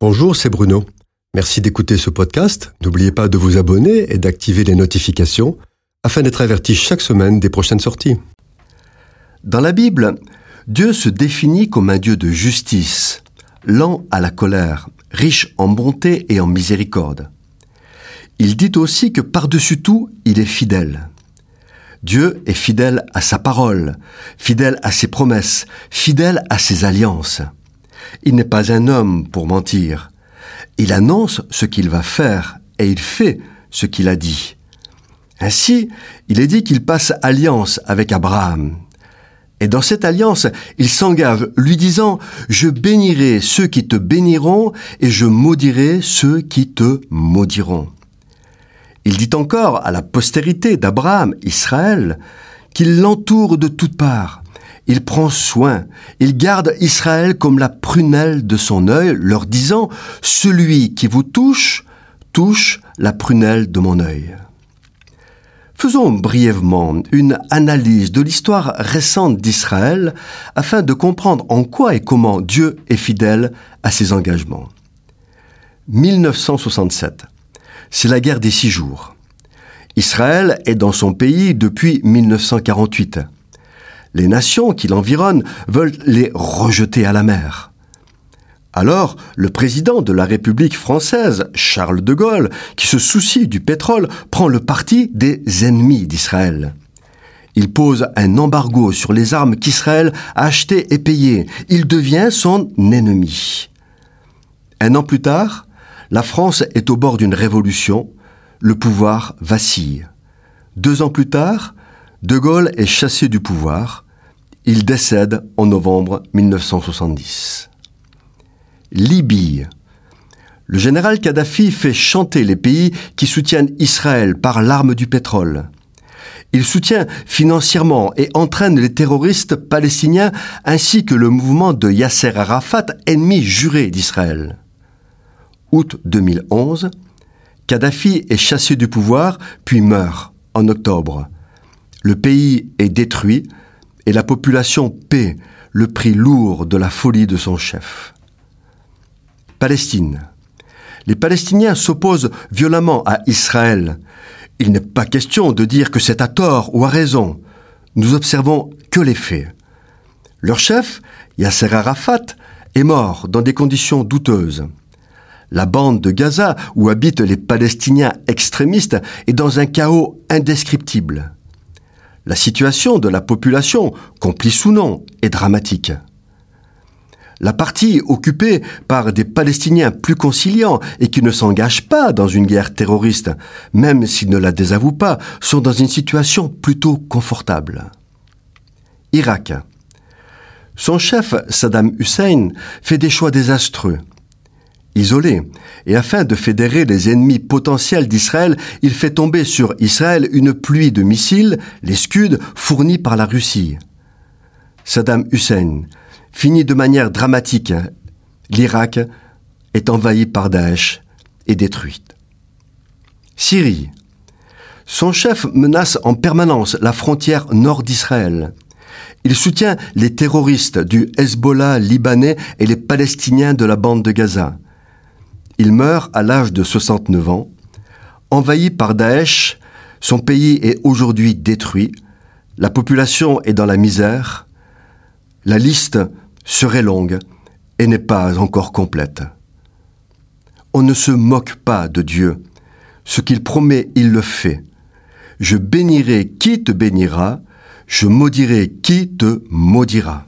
Bonjour, c'est Bruno. Merci d'écouter ce podcast. N'oubliez pas de vous abonner et d'activer les notifications afin d'être averti chaque semaine des prochaines sorties. Dans la Bible, Dieu se définit comme un Dieu de justice, lent à la colère, riche en bonté et en miséricorde. Il dit aussi que par-dessus tout, il est fidèle. Dieu est fidèle à sa parole, fidèle à ses promesses, fidèle à ses alliances. Il n'est pas un homme pour mentir. Il annonce ce qu'il va faire et il fait ce qu'il a dit. Ainsi, il est dit qu'il passe alliance avec Abraham. Et dans cette alliance, il s'engage, lui disant, Je bénirai ceux qui te béniront et je maudirai ceux qui te maudiront. Il dit encore à la postérité d'Abraham, Israël, qu'il l'entoure de toutes parts, il prend soin, il garde Israël comme la prunelle de son œil, leur disant, Celui qui vous touche, touche la prunelle de mon œil. Faisons brièvement une analyse de l'histoire récente d'Israël afin de comprendre en quoi et comment Dieu est fidèle à ses engagements. 1967. C'est la guerre des six jours. Israël est dans son pays depuis 1948 les nations qui l'environnent veulent les rejeter à la mer. Alors, le président de la République française, Charles de Gaulle, qui se soucie du pétrole, prend le parti des ennemis d'Israël. Il pose un embargo sur les armes qu'Israël a achetées et payées. Il devient son ennemi. Un an plus tard, la France est au bord d'une révolution. Le pouvoir vacille. Deux ans plus tard, de Gaulle est chassé du pouvoir. Il décède en novembre 1970. Libye. Le général Kadhafi fait chanter les pays qui soutiennent Israël par l'arme du pétrole. Il soutient financièrement et entraîne les terroristes palestiniens ainsi que le mouvement de Yasser Arafat, ennemi juré d'Israël. Août 2011, Kadhafi est chassé du pouvoir puis meurt en octobre. Le pays est détruit et la population paie le prix lourd de la folie de son chef. Palestine. Les Palestiniens s'opposent violemment à Israël. Il n'est pas question de dire que c'est à tort ou à raison. Nous observons que les faits. Leur chef, Yasser Arafat, est mort dans des conditions douteuses. La bande de Gaza, où habitent les Palestiniens extrémistes, est dans un chaos indescriptible. La situation de la population, complice ou non, est dramatique. La partie occupée par des Palestiniens plus conciliants et qui ne s'engagent pas dans une guerre terroriste, même s'ils ne la désavouent pas, sont dans une situation plutôt confortable. Irak. Son chef, Saddam Hussein, fait des choix désastreux isolé. Et afin de fédérer les ennemis potentiels d'Israël, il fait tomber sur Israël une pluie de missiles, les Scuds, fournis par la Russie. Saddam Hussein finit de manière dramatique. L'Irak est envahi par Daesh et détruit. Syrie. Son chef menace en permanence la frontière nord d'Israël. Il soutient les terroristes du Hezbollah libanais et les Palestiniens de la bande de Gaza. Il meurt à l'âge de 69 ans. Envahi par Daesh, son pays est aujourd'hui détruit. La population est dans la misère. La liste serait longue et n'est pas encore complète. On ne se moque pas de Dieu. Ce qu'il promet, il le fait. Je bénirai qui te bénira, je maudirai qui te maudira.